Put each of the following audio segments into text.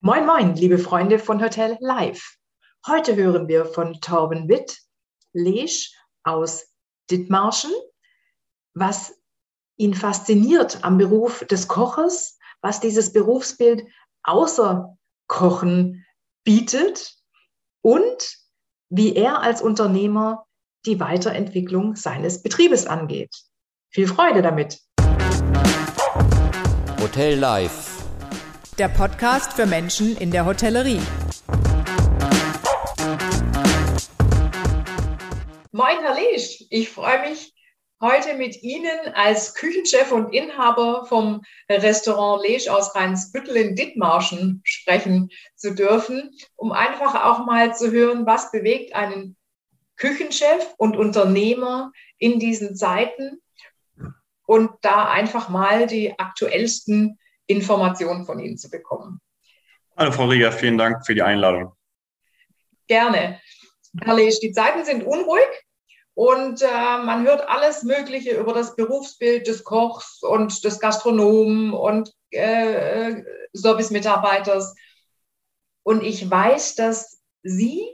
Moin, moin, liebe Freunde von Hotel Live. Heute hören wir von Torben Witt, Lesch aus Dithmarschen, was ihn fasziniert am Beruf des Koches, was dieses Berufsbild außer Kochen bietet und wie er als Unternehmer die Weiterentwicklung seines Betriebes angeht. Viel Freude damit. Hotel Live der Podcast für Menschen in der Hotellerie. Moin, Herr Lesch. Ich freue mich, heute mit Ihnen als Küchenchef und Inhaber vom Restaurant Lesch aus Rheinsbüttel in Dithmarschen sprechen zu dürfen, um einfach auch mal zu hören, was bewegt einen Küchenchef und Unternehmer in diesen Zeiten und da einfach mal die aktuellsten Informationen von Ihnen zu bekommen. Hallo Frau Rieger, vielen Dank für die Einladung. Gerne. Herr Lesch, die Zeiten sind unruhig und äh, man hört alles Mögliche über das Berufsbild des Kochs und des Gastronomen und äh, Servicemitarbeiters. Und ich weiß, dass Sie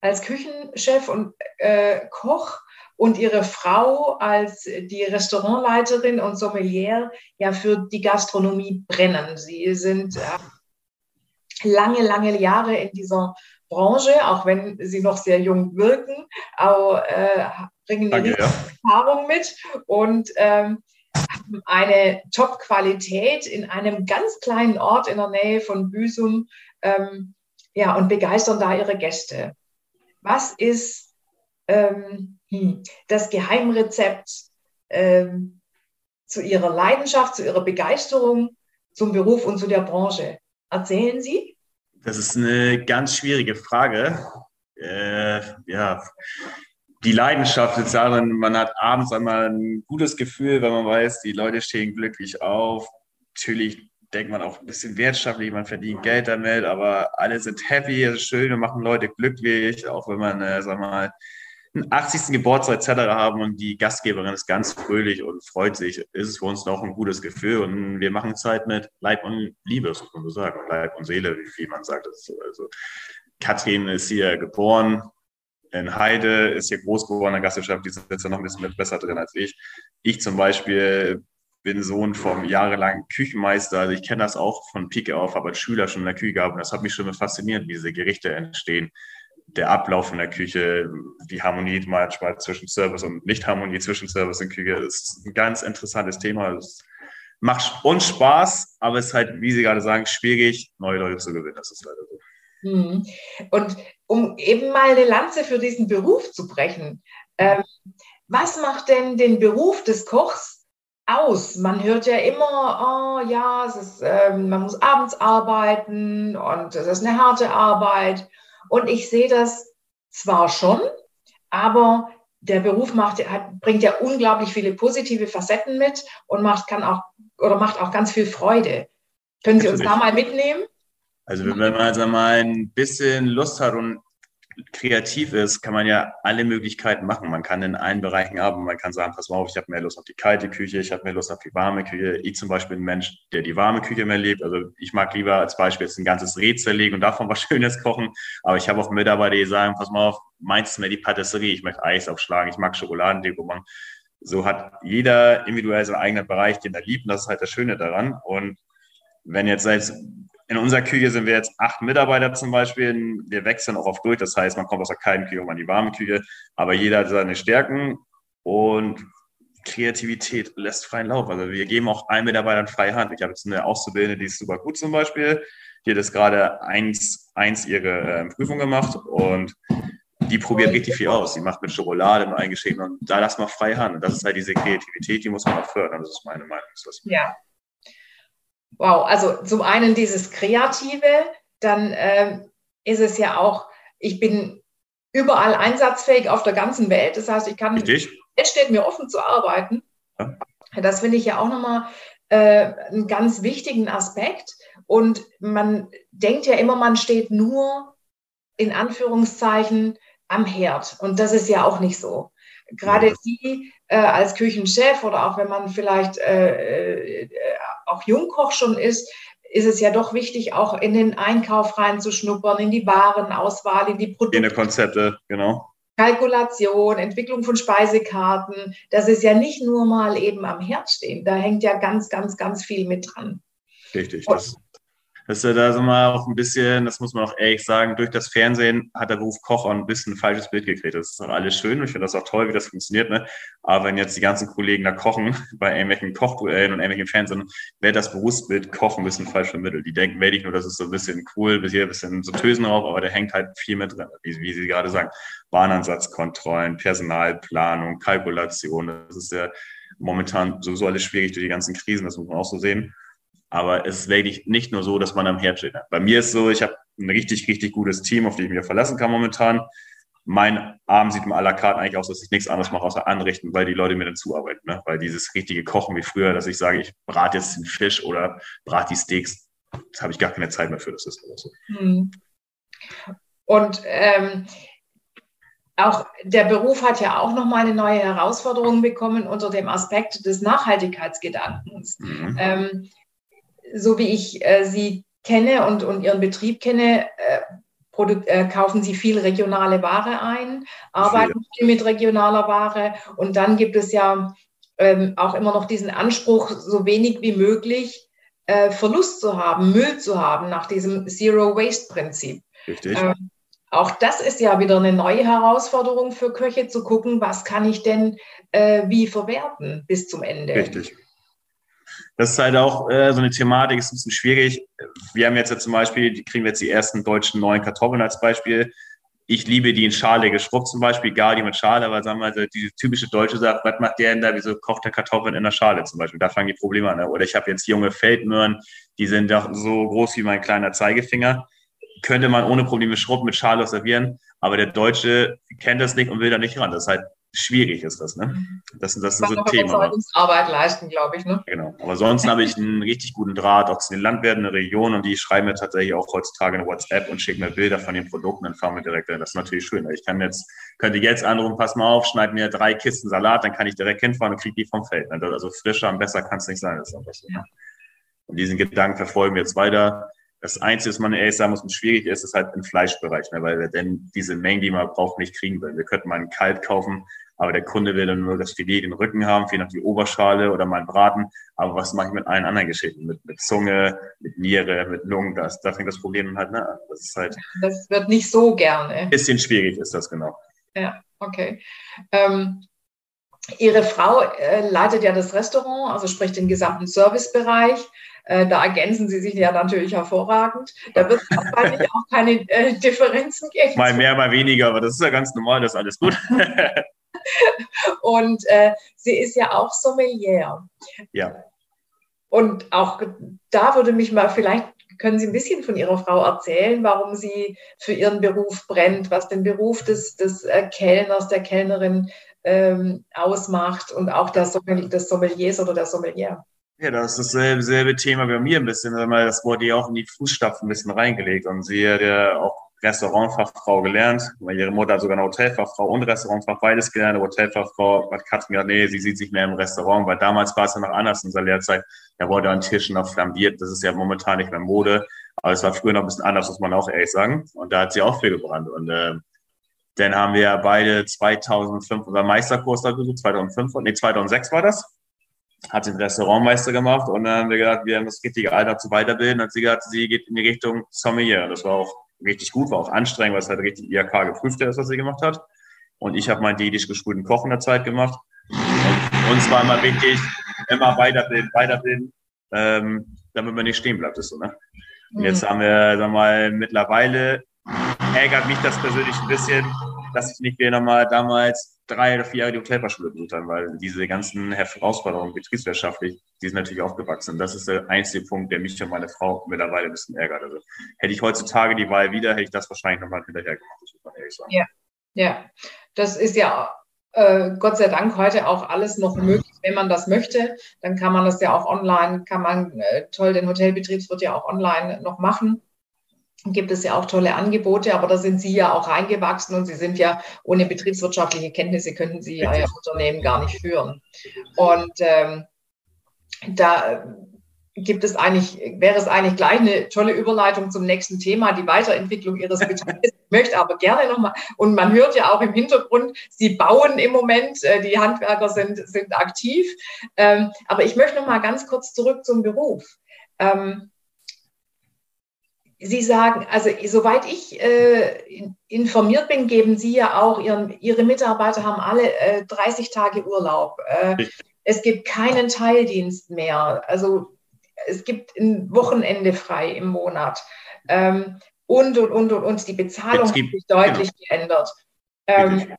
als Küchenchef und äh, Koch und ihre Frau als die Restaurantleiterin und Sommelier ja für die Gastronomie brennen. Sie sind äh, lange, lange Jahre in dieser Branche, auch wenn sie noch sehr jung wirken, aber äh, bringen eine ja. Erfahrung mit und ähm, haben eine Top-Qualität in einem ganz kleinen Ort in der Nähe von Büsum ähm, ja, und begeistern da ihre Gäste. Was ist ähm, hm. Das Geheimrezept ähm, zu Ihrer Leidenschaft, zu Ihrer Begeisterung zum Beruf und zu der Branche? Erzählen Sie? Das ist eine ganz schwierige Frage. Äh, ja, die Leidenschaft ist darin, man hat abends einmal ein gutes Gefühl, wenn man weiß, die Leute stehen glücklich auf. Natürlich denkt man auch ein bisschen wirtschaftlich, man verdient Geld damit, aber alle sind happy, es ist schön, wir machen Leute glücklich, auch wenn man, äh, sag mal, 80. Geburtstag etc. haben und die Gastgeberin ist ganz fröhlich und freut sich, ist es für uns noch ein gutes Gefühl und wir machen Zeit mit Leib und Liebe, so kann man so sagen, Leib und Seele, wie viel man sagt. Also Katrin ist hier geboren, in Heide ist hier groß geworden in der Gastwirtschaft, die ist jetzt noch ein bisschen besser drin als ich. Ich zum Beispiel bin Sohn vom jahrelangen Küchenmeister. Also ich kenne das auch von Pike auf, habe als Schüler schon in der Küche gehabt. Und das hat mich schon fasziniert, wie diese Gerichte entstehen der Ablauf in der Küche, die Harmonie manchmal zwischen Service und Nicht-Harmonie zwischen Service und Küche ist ein ganz interessantes Thema. Es macht uns Spaß, aber es ist halt, wie Sie gerade sagen, schwierig, neue Leute zu gewinnen. Das ist leider so. Mhm. Und um eben mal eine Lanze für diesen Beruf zu brechen, ähm, was macht denn den Beruf des Kochs aus? Man hört ja immer, oh ja, ist, ähm, man muss abends arbeiten und es ist eine harte Arbeit. Und ich sehe das zwar schon, aber der Beruf macht, hat, bringt ja unglaublich viele positive Facetten mit und macht, kann auch, oder macht auch ganz viel Freude. Können Sie uns da mal mitnehmen? Also wenn man also mal ein bisschen Lust hat und kreativ ist, kann man ja alle Möglichkeiten machen. Man kann in allen Bereichen arbeiten. Man kann sagen, pass mal auf, ich habe mehr Lust auf die kalte Küche, ich habe mehr Lust auf die warme Küche. Ich zum Beispiel ein Mensch, der die warme Küche mehr liebt. Also ich mag lieber als Beispiel jetzt ein ganzes Rätsel legen und davon was Schönes kochen. Aber ich habe auch Mitarbeiter, die sagen, pass mal auf, meins ist mehr die Patisserie. Ich möchte Eis aufschlagen, ich mag Schokoladendeko machen. So hat jeder individuell seinen eigenen Bereich, den er liebt. Und das ist halt das Schöne daran. Und wenn jetzt seit in unserer Küche sind wir jetzt acht Mitarbeiter zum Beispiel. Wir wechseln auch oft durch. Das heißt, man kommt aus der kalten Küche um an die warme Küche. Aber jeder hat seine Stärken und Kreativität lässt freien Lauf. Also wir geben auch allen Mitarbeitern freie Hand. Ich habe jetzt eine Auszubildende, die ist super gut zum Beispiel. Die hat jetzt gerade eins, eins ihre äh, Prüfung gemacht und die probiert richtig viel aus. Die macht mit Schokolade, mit eingeschrieben und da lass mal freie Hand. Und das ist halt diese Kreativität, die muss man auch fördern. Das ist meine Meinung. Ja, Wow, also zum einen dieses Kreative, dann ähm, ist es ja auch, ich bin überall einsatzfähig auf der ganzen Welt. Das heißt, ich kann, Richtig. es steht mir offen zu arbeiten. Ja. Das finde ich ja auch nochmal äh, einen ganz wichtigen Aspekt. Und man denkt ja immer, man steht nur in Anführungszeichen am Herd. Und das ist ja auch nicht so. Gerade ja. Sie äh, als Küchenchef oder auch wenn man vielleicht äh, äh, auch Jungkoch schon ist, ist es ja doch wichtig, auch in den Einkauf reinzuschnuppern, in die Warenauswahl, in die Produkte. In die Konzepte, genau. Kalkulation, Entwicklung von Speisekarten. Das ist ja nicht nur mal eben am Herd stehen. Da hängt ja ganz, ganz, ganz viel mit dran. Richtig. Das, dass er da so mal auch ein bisschen, das muss man auch ehrlich sagen, durch das Fernsehen hat der Beruf Koch auch ein bisschen ein falsches Bild gekriegt. Das ist auch alles schön und ich finde das auch toll, wie das funktioniert. Ne? Aber wenn jetzt die ganzen Kollegen da kochen, bei irgendwelchen Kochduellen und irgendwelchen Fernsehen, wird das Berufsbild Kochen ein bisschen falsch vermittelt. Die denken wirklich nur, das ist so ein bisschen cool, bis hier ein bisschen so Tösen drauf, aber da hängt halt viel mit drin, wie, wie Sie gerade sagen. Bahnansatzkontrollen, Personalplanung, Kalkulation, das ist ja momentan sowieso alles schwierig durch die ganzen Krisen, das muss man auch so sehen. Aber es ist wirklich nicht nur so, dass man am Herd steht. Bei mir ist so, ich habe ein richtig, richtig gutes Team, auf die ich mich verlassen kann momentan. Mein Abend sieht mir à la carte eigentlich aus, dass ich nichts anderes mache, außer anrichten, weil die Leute mir dann zuarbeiten. Ne? Weil dieses richtige Kochen wie früher, dass ich sage, ich brate jetzt den Fisch oder brate die Steaks, das habe ich gar keine Zeit mehr für. Das ist so. Hm. Und ähm, auch der Beruf hat ja auch nochmal eine neue Herausforderung bekommen unter dem Aspekt des Nachhaltigkeitsgedankens. Mhm. Ähm, so wie ich äh, Sie kenne und, und Ihren Betrieb kenne, äh, Produkt, äh, kaufen Sie viel regionale Ware ein, arbeiten viel mit regionaler Ware und dann gibt es ja ähm, auch immer noch diesen Anspruch, so wenig wie möglich äh, Verlust zu haben, Müll zu haben nach diesem Zero Waste Prinzip. Richtig. Ähm, auch das ist ja wieder eine neue Herausforderung für Köche, zu gucken, was kann ich denn äh, wie verwerten bis zum Ende. Richtig das ist halt auch äh, so eine Thematik, ist ein bisschen schwierig. Wir haben jetzt ja zum Beispiel, die kriegen wir jetzt die ersten deutschen neuen Kartoffeln als Beispiel. Ich liebe die in Schale geschrubbt zum Beispiel, gar die mit Schale, aber sagen wir mal, diese typische deutsche Sache, was macht der denn da, wieso kocht der Kartoffeln in der Schale zum Beispiel? Da fangen die Probleme an. Ne? Oder ich habe jetzt junge Feldmöhren, die sind doch so groß wie mein kleiner Zeigefinger. Könnte man ohne Probleme schrubben mit Schale servieren, aber der Deutsche kennt das nicht und will da nicht ran. Das ist halt schwierig ist das. Ne? Mhm. Das, das sind so Themen. Arbeit leisten, glaube ich. Ne? Genau. Aber sonst habe ich einen richtig guten Draht auch zu den Landwirten der Region und die schreiben mir tatsächlich auch heutzutage eine WhatsApp und schicken mir Bilder von den Produkten, dann fahren wir direkt hin. Das ist natürlich schön. Ich kann jetzt, könnte jetzt anrufen, pass mal auf, schneid mir drei Kisten Salat, dann kann ich direkt hinfahren und kriege die vom Feld. Ne? Also frischer und besser kann es nicht sein. Das ist einfach so. Ja. Und diesen Gedanken verfolgen wir jetzt weiter. Das Einzige, was man ehrlich sagen muss, und schwierig ist, ist halt im Fleischbereich, ne? weil wir denn diese Mengen, die man braucht, nicht kriegen will. Wir könnten mal einen Kalb kaufen, aber der Kunde will dann nur das Filet, den Rücken haben, vielleicht noch die Oberschale oder mal einen Braten. Aber was mache ich mit allen anderen Geschichten? Mit, mit Zunge, mit Niere, mit Lungen? Das, da fängt das Problem halt ne, an. Das ist halt. Das wird nicht so gerne. Bisschen schwierig ist das, genau. Ja, okay. Ähm, Ihre Frau äh, leitet ja das Restaurant, also sprich den gesamten Servicebereich. Äh, da ergänzen Sie sich ja natürlich hervorragend. Da wird es wahrscheinlich auch keine äh, Differenzen geben. Mal mehr, mal weniger, aber das ist ja ganz normal, das ist alles gut. Und äh, sie ist ja auch Sommelier. Ja. Und auch da würde mich mal vielleicht, können Sie ein bisschen von Ihrer Frau erzählen, warum sie für ihren Beruf brennt, was den Beruf des, des äh, Kellners, der Kellnerin ähm, ausmacht und auch der Sommelier, oder der Sommelier. Ja, das ist dasselbe selbe Thema wie bei mir ein bisschen, weil das wurde ja auch in die Fußstapfen ein bisschen reingelegt und sie hat ja auch Restaurantfachfrau gelernt. Ihre Mutter hat sogar eine Hotelfachfrau und Restaurantfach beides gelernt. Hotelfachfrau hat Katrin gesagt, nee, sie sieht sich mehr im Restaurant, weil damals war es ja noch anders in unserer Lehrzeit. Da wurde an Tischen noch flambiert. Das ist ja momentan nicht mehr Mode. Aber es war früher noch ein bisschen anders, muss man auch ehrlich sagen. Und da hat sie auch viel gebrannt. Und äh, dann haben wir beide 2005 unser Meisterkurs da gesucht, 2005, nee, 2006 war das. Hat den Restaurantmeister gemacht und dann haben wir gedacht, wir haben das richtige Alter zu weiterbilden. Dann hat sie gesagt, sie geht in die Richtung Sommelier. Das war auch richtig gut, war auch anstrengend, weil es halt richtig IHK geprüft ist, was sie gemacht hat. Und ich habe meinen diätisch geschulten Koch in der Zeit gemacht. Und uns war immer wichtig, immer weiterbilden, weiterbilden, ähm, damit man nicht stehen bleibt, ist so, ne? Und jetzt mhm. haben wir, sagen wir mal, mittlerweile ärgert mich das persönlich ein bisschen, dass ich nicht wieder mal damals drei oder vier Jahre die Hotelfachschule besucht habe, weil diese ganzen Herausforderungen betriebswirtschaftlich, die sind natürlich aufgewachsen. Das ist der einzige Punkt, der mich und meine Frau mittlerweile ein bisschen ärgert. Also hätte ich heutzutage die Wahl wieder, hätte ich das wahrscheinlich nochmal hinterher gemacht, muss man ehrlich sagen. Ja, ja. Das ist ja äh, Gott sei Dank heute auch alles noch möglich, wenn man das möchte. Dann kann man das ja auch online, kann man äh, toll den Hotelbetriebswirt ja auch online noch machen gibt es ja auch tolle Angebote, aber da sind Sie ja auch reingewachsen und Sie sind ja ohne betriebswirtschaftliche Kenntnisse könnten Sie Ihr Unternehmen gar nicht führen. Und ähm, da gibt es eigentlich, wäre es eigentlich gleich eine tolle Überleitung zum nächsten Thema, die Weiterentwicklung Ihres Betriebs. Ich möchte aber gerne nochmal, und man hört ja auch im Hintergrund, Sie bauen im Moment, äh, die Handwerker sind, sind aktiv. Ähm, aber ich möchte nochmal ganz kurz zurück zum Beruf. Sie sagen, also soweit ich äh, informiert bin, geben Sie ja auch, Ihren, Ihre Mitarbeiter haben alle äh, 30 Tage Urlaub. Äh, es gibt keinen Teildienst mehr. Also es gibt ein Wochenende frei im Monat. Ähm, und, und, und, und, und. Die Bezahlung gibt, hat sich deutlich genau. geändert. Ähm,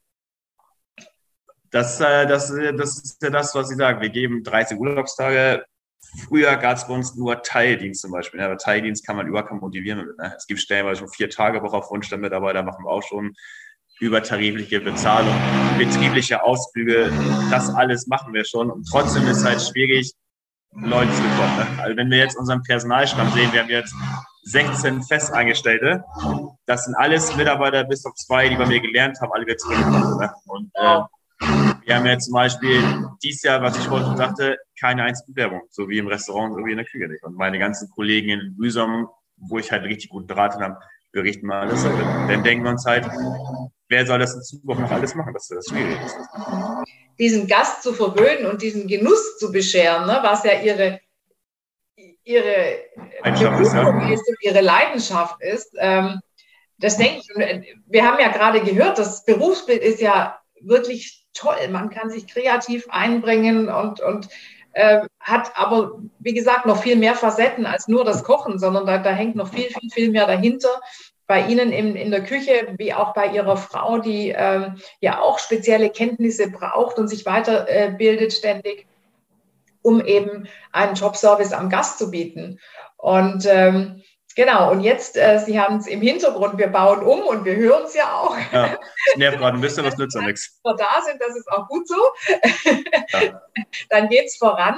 das, äh, das, das ist ja das, was Sie sagen. Wir geben 30 Urlaubstage. Früher gab es bei uns nur Teildienst zum Beispiel. Aber Teildienst kann man überhaupt motivieren. Ne? Es gibt stellenweise schon vier Tage Woche auf Wunsch der Mitarbeiter, machen wir auch schon übertarifliche Bezahlung, betriebliche Ausflüge, das alles machen wir schon. Und trotzdem ist es halt schwierig, Leute zu bekommen. Ne? Also wenn wir jetzt unseren Personalstamm sehen, wir haben jetzt 16 Festeingestellte. Das sind alles Mitarbeiter bis auf zwei, die bei mir gelernt haben, alle wieder zurückgekommen. Ne? Und äh, wir haben jetzt zum Beispiel dieses Jahr, was ich vorhin schon sagte, keine einzige Bewerbung, so wie im Restaurant, so wie in der Küche nicht. Und meine ganzen Kollegen in Büsum, wo ich halt richtig gut beraten habe, berichten mal alles. Dann denken wir uns halt, wer soll das in Zukunft noch alles machen, dass das schwierig ist. Diesen Gast zu verwöhnen und diesen Genuss zu bescheren, ne, was ja ihre, ihre Berufung ist und ihre Leidenschaft ist. Ähm, das denke ich. Wir haben ja gerade gehört, das Berufsbild ist ja wirklich toll. Man kann sich kreativ einbringen und, und äh, hat aber, wie gesagt, noch viel mehr Facetten als nur das Kochen, sondern da, da hängt noch viel, viel, viel mehr dahinter bei Ihnen in, in der Küche, wie auch bei Ihrer Frau, die ähm, ja auch spezielle Kenntnisse braucht und sich weiterbildet äh, ständig, um eben einen Jobservice am Gast zu bieten. Und ähm, Genau, und jetzt, äh, Sie haben es im Hintergrund, wir bauen um und wir hören es ja auch. Ja, nervt gerade ein bisschen, was nützt ja nichts. Wenn wir da sind, das ist auch gut so. Ja. Dann geht es voran.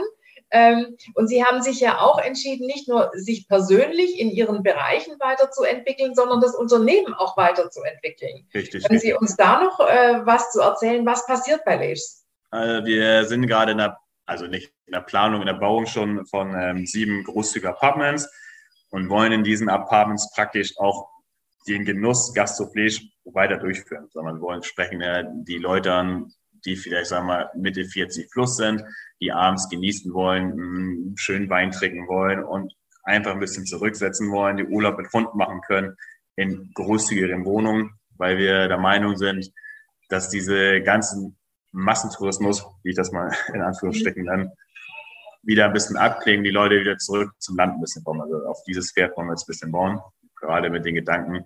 Ähm, und Sie haben sich ja auch entschieden, nicht nur sich persönlich in Ihren Bereichen weiterzuentwickeln, sondern das Unternehmen auch weiterzuentwickeln. Richtig. Können Sie uns da noch äh, was zu erzählen? Was passiert bei Leves? Also wir sind gerade in der, also nicht in der Planung, in der Bauung schon von ähm, sieben großzügigen Apartments und wollen in diesen Apartments praktisch auch den Genuss Gastrofleisch weiter durchführen, sondern wollen sprechen ja die Leute an, die vielleicht, sagen wir Mitte 40 plus sind, die abends genießen wollen, schönen Wein trinken wollen und einfach ein bisschen zurücksetzen wollen, die Urlaub mit Hunden machen können in großzügigeren Wohnungen, weil wir der Meinung sind, dass diese ganzen Massentourismus, wie ich das mal in Anführungsstrichen nenne, wieder ein bisschen abklingen, die Leute wieder zurück zum Land ein bisschen kommen. Also auf dieses Pferd wollen wir jetzt ein bisschen bauen, gerade mit den Gedanken,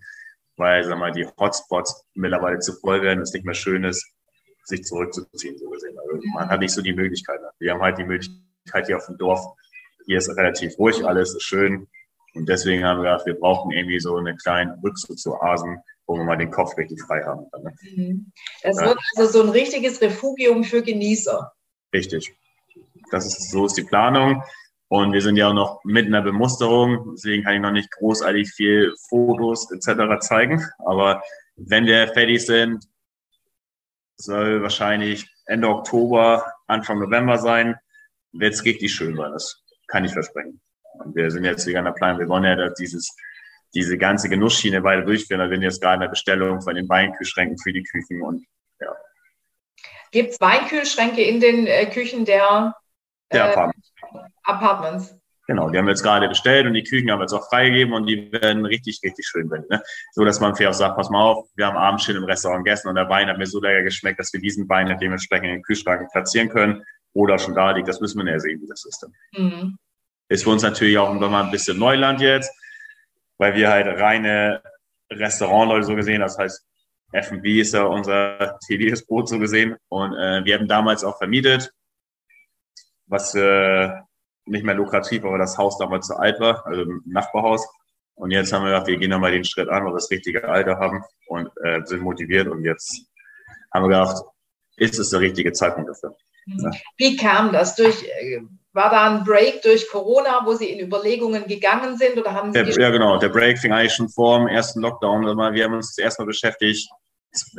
weil sag mal, die Hotspots mittlerweile zu voll werden, es nicht mehr schön ist, sich zurückzuziehen, so gesehen. Also man hat nicht so die Möglichkeit. Wir haben halt die Möglichkeit hier auf dem Dorf. Hier ist relativ ruhig, alles ist schön. Und deswegen haben wir gedacht, wir brauchen irgendwie so eine kleine Rückzugsoasen, wo wir mal den Kopf richtig frei haben. Ne? Mhm. Das wird also so ein richtiges Refugium für Genießer. Richtig. Das ist, so ist die Planung. Und wir sind ja auch noch mitten in der Bemusterung, deswegen kann ich noch nicht großartig viel Fotos etc. zeigen. Aber wenn wir fertig sind, soll wahrscheinlich Ende Oktober, Anfang November sein. Wird es richtig schön sein, das kann ich versprechen. Und wir sind jetzt wieder an der Plan, wir wollen ja dieses, diese ganze Genussschiene weiter durchführen. Da sind jetzt gerade in der Bestellung von den Weinkühlschränken für die Küchen und ja. Gibt es Weinkühlschränke in den äh, Küchen der, der äh, Apartments? Apartments? Genau, die haben wir jetzt gerade bestellt und die Küchen haben wir jetzt auch freigegeben und die werden richtig, richtig schön werden. Ne? So, dass man vielleicht auch sagt, pass mal auf, wir haben abends schön im Restaurant gegessen und der Wein hat mir so lecker geschmeckt, dass wir diesen Wein dementsprechend in den Kühlschrank platzieren können oder schon da liegt. Das müssen wir ja sehen, wie das ist. Mhm. Ist für uns natürlich auch immer ein bisschen Neuland jetzt, weil wir halt reine Restaurantleute so gesehen, das heißt, F&B ist ja unser tägliches Brot so gesehen und äh, wir haben damals auch vermietet, was äh, nicht mehr lukrativ, aber das Haus damals zu alt war, also ein Nachbarhaus. Und jetzt haben wir gedacht, wir gehen nochmal den Schritt an, weil wir das richtige Alter haben und äh, sind motiviert. Und jetzt haben wir gedacht, ist es der richtige Zeitpunkt dafür. Ja. Wie kam das? Durch, äh, war da ein Break durch Corona, wo Sie in Überlegungen gegangen sind? Oder haben Sie der, ja, genau. Der Break fing eigentlich schon vor dem ersten Lockdown. Wir haben uns erstmal beschäftigt,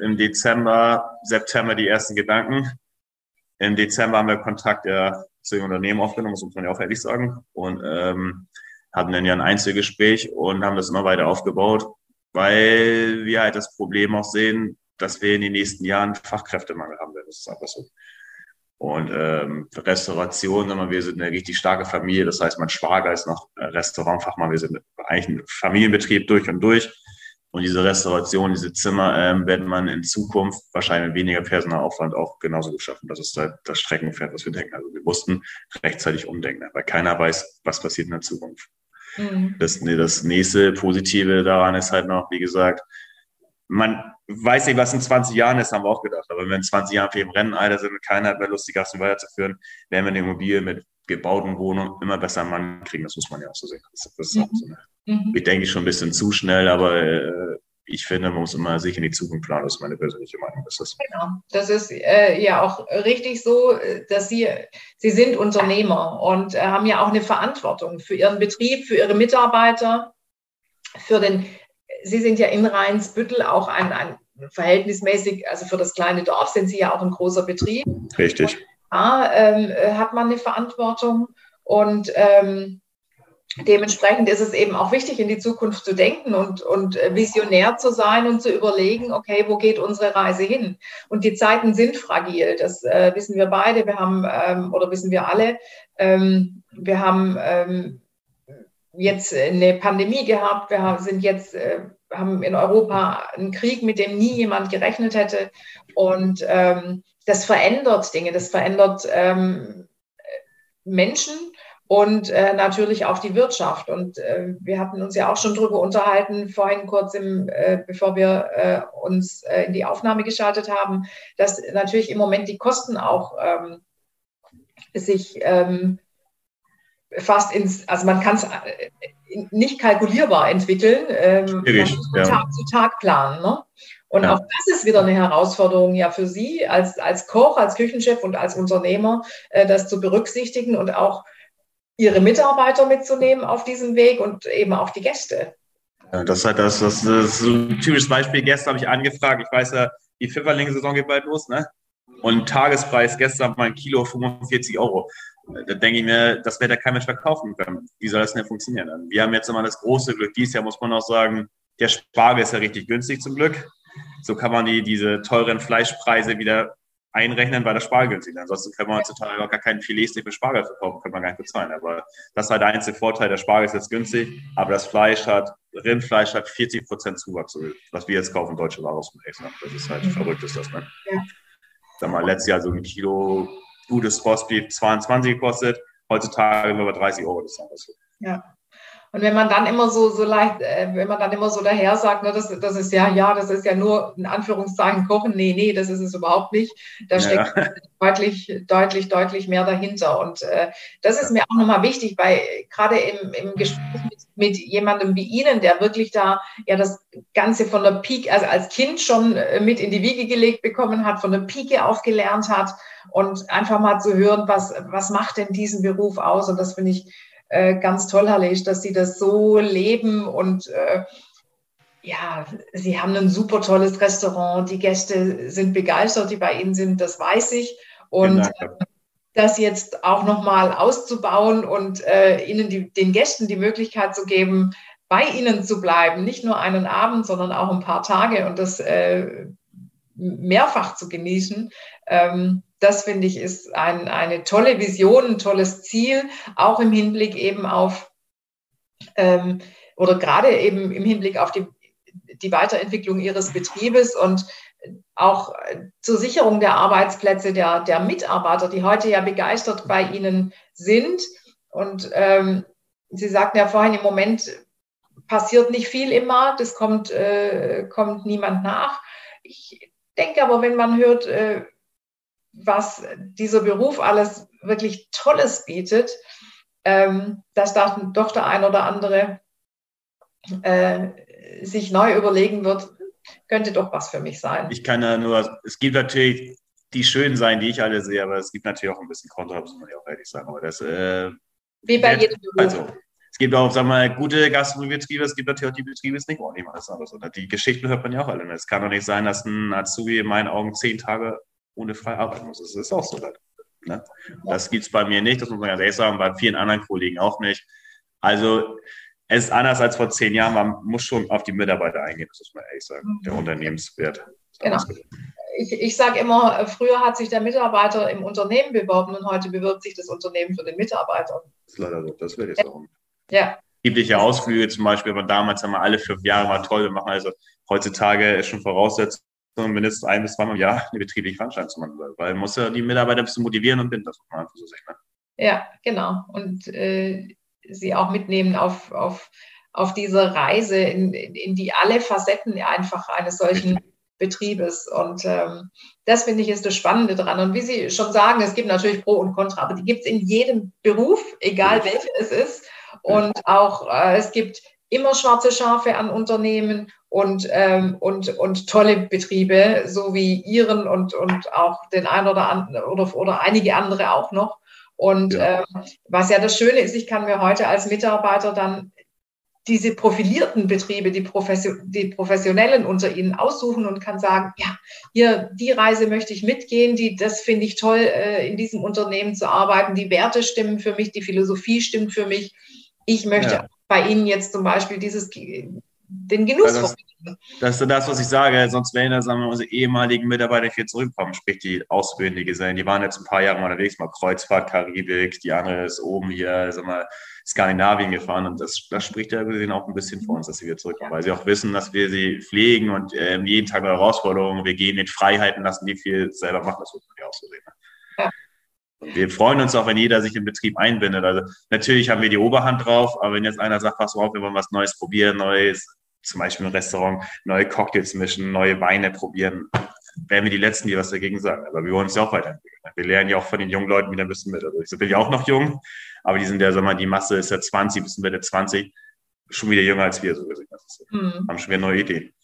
im Dezember, September die ersten Gedanken. Im Dezember haben wir Kontakt ja, zu den Unternehmen aufgenommen, das muss man ja auch ehrlich sagen. Und ähm, hatten dann ja ein Einzelgespräch und haben das immer weiter aufgebaut, weil wir halt das Problem auch sehen, dass wir in den nächsten Jahren Fachkräftemangel haben werden. Das ist einfach so. Und ähm, Restauration, wir sind eine richtig starke Familie. Das heißt, mein Schwager ist noch Restaurantfachmann. Wir sind eigentlich ein Familienbetrieb durch und durch. Und diese Restauration, diese Zimmer ähm, werden man in Zukunft wahrscheinlich mit weniger Personalaufwand auch genauso geschaffen. Das ist halt das Streckenpferd, was wir denken. Also wir mussten rechtzeitig umdenken, weil keiner weiß, was passiert in der Zukunft. Mhm. Das, das nächste Positive daran ist halt noch, wie gesagt, man weiß nicht, was in 20 Jahren ist, haben wir auch gedacht. Aber wenn wir in 20 Jahren für im Rennenalter sind und keiner hat mehr Lust, die Gassen weiterzuführen, werden wir eine Immobilie mit gebauten Wohnungen immer besser an Mann kriegen. Das muss man ja auch so sehen. Das, das mhm. so mhm. Ich denke schon ein bisschen zu schnell, aber äh, ich finde, man muss immer sich in die Zukunft planen. Das ist meine persönliche Meinung. Das ist genau. Das ist äh, ja auch richtig so, dass Sie, Sie sind Unternehmer und äh, haben ja auch eine Verantwortung für Ihren Betrieb, für Ihre Mitarbeiter, für den, Sie sind ja in Rheinsbüttel auch ein, ein verhältnismäßig, also für das kleine Dorf sind Sie ja auch ein großer Betrieb. Richtig. Und da ähm, äh, hat man eine Verantwortung und ähm, dementsprechend ist es eben auch wichtig, in die Zukunft zu denken und, und äh, visionär zu sein und zu überlegen, okay, wo geht unsere Reise hin? Und die Zeiten sind fragil, das äh, wissen wir beide, wir haben, ähm, oder wissen wir alle, ähm, wir haben ähm, jetzt eine Pandemie gehabt, wir haben, sind jetzt, äh, haben in Europa einen Krieg, mit dem nie jemand gerechnet hätte. Und ähm, das verändert Dinge, das verändert ähm, Menschen und äh, natürlich auch die Wirtschaft. Und äh, wir hatten uns ja auch schon darüber unterhalten, vorhin kurz, im, äh, bevor wir äh, uns äh, in die Aufnahme geschaltet haben, dass natürlich im Moment die Kosten auch ähm, sich ähm, fast ins, also man kann es äh, nicht kalkulierbar entwickeln, ähm, Schwierig, ja. Tag zu Tag planen. Ne? Und auch das ist wieder eine Herausforderung ja für Sie als, als Koch, als Küchenchef und als Unternehmer, äh, das zu berücksichtigen und auch Ihre Mitarbeiter mitzunehmen auf diesem Weg und eben auch die Gäste. Ja, das, hat das, das, das ist ein typisches Beispiel. Gestern habe ich angefragt, ich weiß ja, die Pfifferling-Saison geht bald los, ne? Und Tagespreis gestern mal ein Kilo 45 Euro. Da denke ich mir, das wird ja kein Mensch verkaufen können. Wie soll das denn funktionieren? Wir haben jetzt immer das große Glück. Dieses Jahr muss man auch sagen, der Spargel ist ja richtig günstig zum Glück. So kann man die, diese teuren Fleischpreise wieder einrechnen, weil das Spargel günstig ist. Ansonsten können wir heutzutage gar keinen Filetsteak mit Spargel verkaufen, können wir gar nicht bezahlen. Aber das ist halt der einzige Vorteil, der Spargel ist jetzt günstig, aber das Fleisch hat, Rindfleisch hat 40 Prozent Zuwachs, was wir jetzt kaufen, deutsche Ware aus dem Exxon. Das ist halt verrückt, ist das, ne? Ja. Sag mal, letztes Jahr so ein Kilo gutes Rostbeef 22 gekostet, heutzutage über 30 Euro, das ist so. Ja. Und wenn man dann immer so, so leicht, äh, wenn man dann immer so daher sagt, ne, das, das ist ja, ja, das ist ja nur in Anführungszeichen Kochen, nee, nee, das ist es überhaupt nicht. Da ja. steckt deutlich, deutlich, deutlich mehr dahinter. Und äh, das ist mir auch nochmal wichtig, weil gerade im, im Gespräch mit, mit jemandem wie Ihnen, der wirklich da ja das Ganze von der Pike, also als Kind schon äh, mit in die Wiege gelegt bekommen hat, von der Pike aufgelernt hat und einfach mal zu hören, was, was macht denn diesen Beruf aus? Und das finde ich äh, ganz toll, Leisch, dass Sie das so leben und äh, ja, Sie haben ein super tolles Restaurant. Die Gäste sind begeistert, die bei Ihnen sind, das weiß ich. Und das jetzt auch nochmal auszubauen und äh, Ihnen die, den Gästen die Möglichkeit zu geben, bei Ihnen zu bleiben, nicht nur einen Abend, sondern auch ein paar Tage und das äh, mehrfach zu genießen. Ähm, das finde ich ist ein, eine tolle Vision, ein tolles Ziel, auch im Hinblick eben auf ähm, oder gerade eben im Hinblick auf die, die Weiterentwicklung Ihres Betriebes und auch zur Sicherung der Arbeitsplätze der, der Mitarbeiter, die heute ja begeistert bei Ihnen sind. Und ähm, Sie sagten ja vorhin, im Moment passiert nicht viel im Markt, es kommt, äh, kommt niemand nach. Ich denke aber, wenn man hört, äh, was dieser Beruf alles wirklich Tolles bietet, ähm, dass da doch der ein oder andere äh, sich neu überlegen wird, könnte doch was für mich sein. Ich kann ja nur, es gibt natürlich die schönen sein, die ich alle sehe, aber es gibt natürlich auch ein bisschen Kontra, muss man ja auch ehrlich sagen. Aber das, äh, Wie bei jedem Beruf. Also, es gibt auch, sagen wir mal, gute Gastronomiebetriebe, es gibt natürlich auch die Betriebe, die es nicht ordentlich machen. Die Geschichten hört man ja auch alle. Es kann doch nicht sein, dass ein Azubi in meinen Augen zehn Tage ohne frei arbeiten muss. Das ist auch so. Ne? Das gibt es bei mir nicht, das muss man ganz ehrlich sagen, bei vielen anderen Kollegen auch nicht. Also es ist anders als vor zehn Jahren, man muss schon auf die Mitarbeiter eingehen, das muss man ehrlich sagen, der mhm. Unternehmenswert. Genau. Ich, ich sage immer, früher hat sich der Mitarbeiter im Unternehmen beworben und heute bewirbt sich das Unternehmen für den Mitarbeiter. Das ist leider so, das wird jetzt auch. Ja. Betriebliche Ausflüge zum Beispiel, aber damals haben wir alle fünf Jahre mal toll, wir machen also heutzutage ist schon Voraussetzung, mindestens ein bis zweimal im Jahr eine betriebliche Veranstaltung zu machen, weil man muss ja die Mitarbeiter ein bisschen motivieren und binden, das muss man einfach so sehen. Ne? Ja, genau. Und äh, sie auch mitnehmen auf, auf, auf diese Reise in, in die alle Facetten einfach eines solchen Betriebes. Und ähm, das finde ich ist das Spannende dran. Und wie Sie schon sagen, es gibt natürlich Pro und Contra, aber die gibt es in jedem Beruf, egal welcher es ist. Und auch äh, es gibt immer schwarze Schafe an Unternehmen und, ähm, und, und tolle Betriebe, so wie Ihren und, und auch den einen oder anderen oder, oder einige andere auch noch. Und ja. Ähm, was ja das Schöne ist, ich kann mir heute als Mitarbeiter dann diese profilierten Betriebe, die, Profession, die Professionellen unter ihnen aussuchen und kann sagen, ja, hier, die Reise möchte ich mitgehen, die, das finde ich toll, äh, in diesem Unternehmen zu arbeiten, die Werte stimmen für mich, die Philosophie stimmt für mich. Ich möchte ja. bei Ihnen jetzt zum Beispiel dieses, den Genuss das, das ist das, was ich sage. Sonst wären da, sagen wir, unsere ehemaligen Mitarbeiter hier zurückkommen, sprich die Ausbildende gesehen. Die waren jetzt ein paar Jahre mal unterwegs, mal Kreuzfahrt, Karibik, die andere ist oben hier, sagen wir, Skandinavien gefahren. Und das, das spricht ja gesehen auch ein bisschen für uns, dass sie wieder zurückkommen, weil sie auch wissen, dass wir sie pflegen und äh, jeden Tag eine Herausforderung. Wir gehen in Freiheiten, lassen die viel selber machen. Das muss man ja auch so sehen. Ne? Wir freuen uns auch, wenn jeder sich im Betrieb einbindet. Also natürlich haben wir die Oberhand drauf, aber wenn jetzt einer sagt, pass auf, wir wollen was Neues probieren, Neues, zum Beispiel im Restaurant, neue Cocktails mischen, neue Weine probieren, wären wir die Letzten, die was dagegen sagen. Aber wir wollen uns ja auch weiterentwickeln. Wir lernen ja auch von den jungen Leuten wieder ein bisschen mit. Also ich bin ja auch noch jung, aber die sind ja, sag mal, die Masse ist ja 20 bis Mitte 20, schon wieder jünger als wir, so gesehen. Mhm. Haben schon wieder neue Ideen.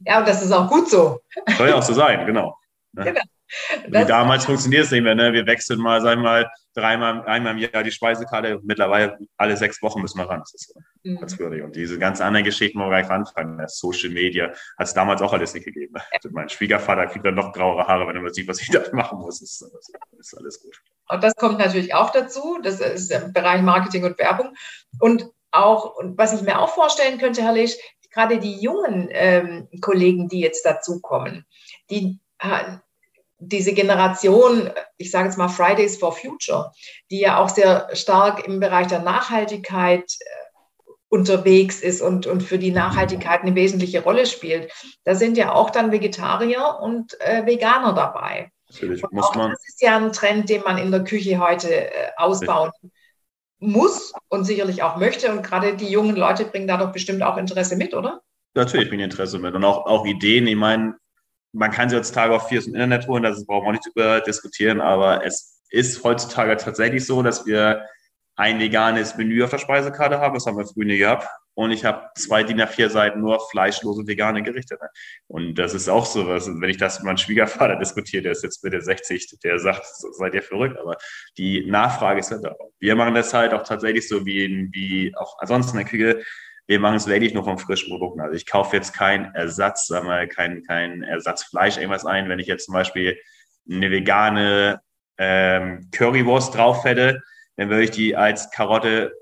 Ja, und das ist auch gut so. Soll ja auch so sein, genau. genau. Wie damals funktioniert es nicht mehr. Ne? Wir wechseln mal, sagen wir mal, dreimal, einmal im Jahr die Speisekarte. Mittlerweile alle sechs Wochen müssen wir ran. Das ist mhm. ganz würdig. Und diese ganz anderen Geschichten, wo wir gleich anfangen, das Social Media, hat es damals auch alles nicht gegeben. Also mein Schwiegervater kriegt dann noch grauere Haare, wenn er mal sieht, was ich da machen muss. Das ist, das ist alles gut. Und das kommt natürlich auch dazu. Das ist im Bereich Marketing und Werbung. Und auch, und was ich mir auch vorstellen könnte, Herr Lesch, gerade die jungen ähm, Kollegen, die jetzt dazukommen, die diese Generation, ich sage jetzt mal Fridays for Future, die ja auch sehr stark im Bereich der Nachhaltigkeit äh, unterwegs ist und, und für die Nachhaltigkeit eine wesentliche Rolle spielt, da sind ja auch dann Vegetarier und äh, Veganer dabei. Natürlich muss man. Das ist ja ein Trend, den man in der Küche heute äh, ausbauen muss und sicherlich auch möchte. Und gerade die jungen Leute bringen da doch bestimmt auch Interesse mit, oder? Natürlich bringen Interesse mit und auch, auch Ideen. Ich meine, man kann sie heutzutage auch viel aus dem Internet holen, das brauchen wir auch nicht über diskutieren, aber es ist heutzutage tatsächlich so, dass wir ein veganes Menü auf der Speisekarte haben, das haben wir früher nie gehabt. Und ich habe zwei DIN A4 Seiten nur fleischlose vegane Gerichte. Und das ist auch so was, wenn ich das mit meinem Schwiegervater diskutiere, der ist jetzt Mitte 60, der sagt, seid ihr verrückt, aber die Nachfrage ist ja da. Wir machen das halt auch tatsächlich so wie, wie auch ansonsten in der Küche wir machen es lediglich nur von frischen Produkten. Also ich kaufe jetzt keinen Ersatz, sagen wir, kein, kein Ersatzfleisch irgendwas ein. Wenn ich jetzt zum Beispiel eine vegane ähm, Currywurst drauf hätte, dann würde ich die als Karotte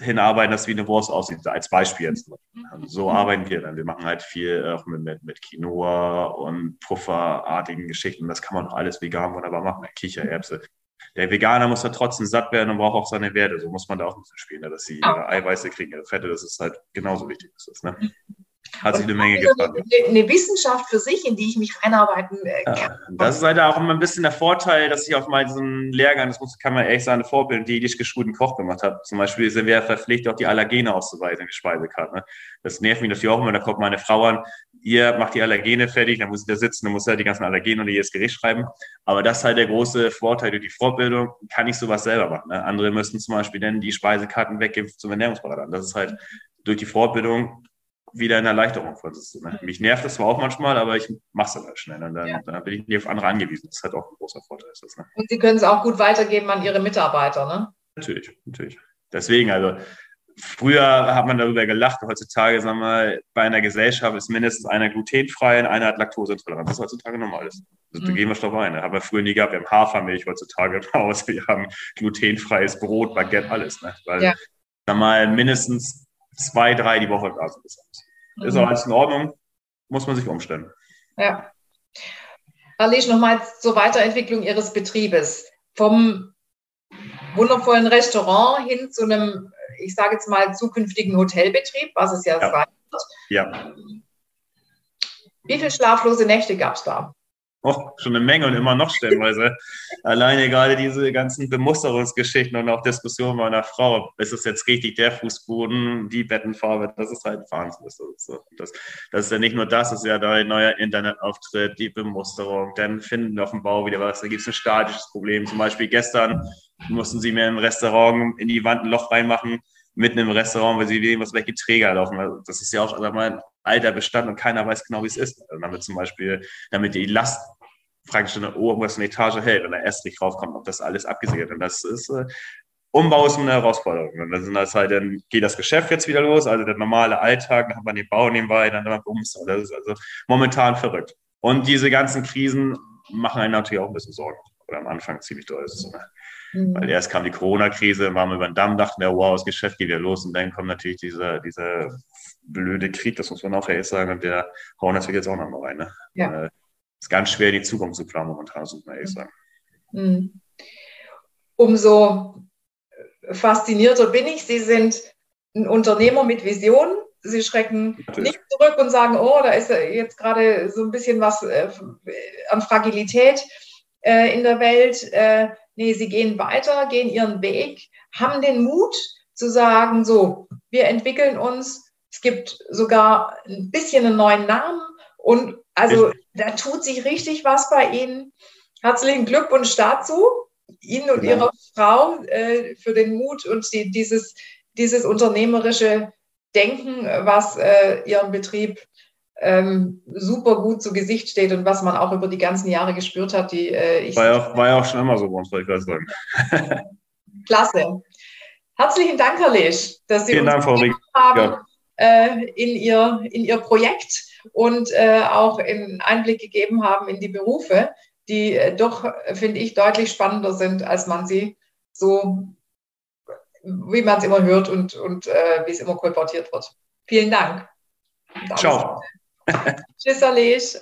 hinarbeiten, dass wie eine Wurst aussieht, als Beispiel jetzt. Also so arbeiten wir dann. Wir machen halt viel auch mit, mit, mit Quinoa und Pufferartigen Geschichten. Das kann man auch alles vegan wunderbar machen. Kichererbse, der Veganer muss ja trotzdem satt werden und braucht auch seine Werte. So muss man da auch ein bisschen spielen, ne? dass sie ihre Eiweiße kriegen, ihre Fette, das ist halt genauso wichtig. Das, ne? Hat sich eine Menge getan. Eine Wissenschaft für sich, in die ich mich reinarbeiten äh, kann. Ja, das ist halt auch immer ein bisschen der Vorteil, dass ich auf meinem Lehrgang, das muss, kann man ehrlich sagen, eine Vorbild, die ich geschulten Koch gemacht habe. Zum Beispiel sind wir verpflichtet, auch die Allergene auszuweisen in die Speisekarte. Ne? Das nervt mich natürlich auch immer. Da kommt meine Frau an, ihr macht die Allergene fertig, dann muss ich da sitzen, dann muss er die ganzen Allergene und jedes Gericht schreiben. Aber das ist halt der große Vorteil durch die Fortbildung, kann ich sowas selber machen. Ne? Andere müssen zum Beispiel dann die Speisekarten weggeben zum Ernährungsberater. Das ist halt durch die Fortbildung wieder eine Erleichterung uns. Ne? Mich nervt das zwar auch manchmal, aber ich mache es dann halt schnell. Und dann, ja. dann, bin ich nicht auf andere angewiesen. Das ist halt auch ein großer Vorteil. Das, ne? Und Sie können es auch gut weitergeben an Ihre Mitarbeiter, ne? Natürlich, natürlich. Deswegen, also früher hat man darüber gelacht, heutzutage, sagen wir, bei einer Gesellschaft ist mindestens einer glutenfrei und einer hat Laktoseintoleranz. Das ist heutzutage normal. Also, mhm. Da gehen wir schon rein. Haben wir früher nie gehabt. Wir haben Hafermilch heutzutage im Haus. Wir haben glutenfreies Brot, Baguette, alles. Ne? Weil, ja. sag mal, mindestens zwei, drei die Woche ist. Mhm. Ist auch alles in Ordnung. Muss man sich umstellen. Ja. Lesch, nochmal zur Weiterentwicklung Ihres Betriebes. Vom wundervollen Restaurant hin zu einem ich sage jetzt mal, zukünftigen Hotelbetrieb, was es ja, ja. sein wird. Ja. Wie viele schlaflose Nächte gab es da? Oh, schon eine Menge und immer noch stellenweise. Alleine gerade diese ganzen Bemusterungsgeschichten und auch Diskussionen meiner Frau. Ist es jetzt richtig der Fußboden, die Bettenfarbe? Das ist halt Wahnsinn. Das, das ist ja nicht nur das, es ist ja der neue Internetauftritt, die Bemusterung. Dann finden wir auf dem Bau wieder was. Da gibt es ein statisches Problem. Zum Beispiel gestern mussten sie mir im Restaurant in die Wand ein Loch reinmachen mitten im Restaurant, weil sie sehen, was welche Träger laufen. Also das ist ja auch also mal alter Bestand und keiner weiß genau, wie es ist. Also damit zum Beispiel, damit die Last praktisch in der obersten Etage hält, wenn der Estrich raufkommt, ob das alles abgesichert Und das ist äh, Umbau ist eine Herausforderung. Und dann, sind das halt, dann geht das Geschäft jetzt wieder los, also der normale Alltag, dann hat man den Bau nebenbei, dann hat man Bums. Das ist also momentan verrückt. Und diese ganzen Krisen machen einen natürlich auch ein bisschen Sorgen. Oder am Anfang ziemlich doll. Mhm. Weil erst kam die Corona-Krise, waren wir über den Damm, dachten wir, wow, das Geschäft geht wieder los. Und dann kommt natürlich dieser, dieser blöde Krieg, das muss man auch ehrlich sagen, und der hauen natürlich jetzt auch noch mal rein. Ne? Ja. Äh, ist ganz schwer, die Zukunft zu planen momentan, muss man ehrlich sagen. Mhm. Umso faszinierter bin ich. Sie sind ein Unternehmer mit Vision. Sie schrecken Natürlich. nicht zurück und sagen, oh, da ist jetzt gerade so ein bisschen was äh, an Fragilität äh, in der Welt. Äh, Nee, sie gehen weiter, gehen ihren Weg, haben den Mut zu sagen, so, wir entwickeln uns. Es gibt sogar ein bisschen einen neuen Namen und also da tut sich richtig was bei Ihnen. Herzlichen Glückwunsch dazu, Ihnen und genau. Ihrer Frau äh, für den Mut und die, dieses, dieses unternehmerische Denken, was äh, Ihren Betrieb ähm, super gut zu Gesicht steht und was man auch über die ganzen Jahre gespürt hat. Die, äh, ich war, ja auch, war ja auch schon immer so bei uns, wollte ich sagen. Klasse. Herzlichen Dank, Herr Lesch, dass Sie Vielen uns Dank, haben ja. Äh, in, ihr, in Ihr Projekt und äh, auch einen Einblick gegeben haben in die Berufe, die äh, doch, finde ich, deutlich spannender sind, als man sie so, wie man es immer hört und, und äh, wie es immer kolportiert wird. Vielen Dank. Ciao. Tschüss, Alice.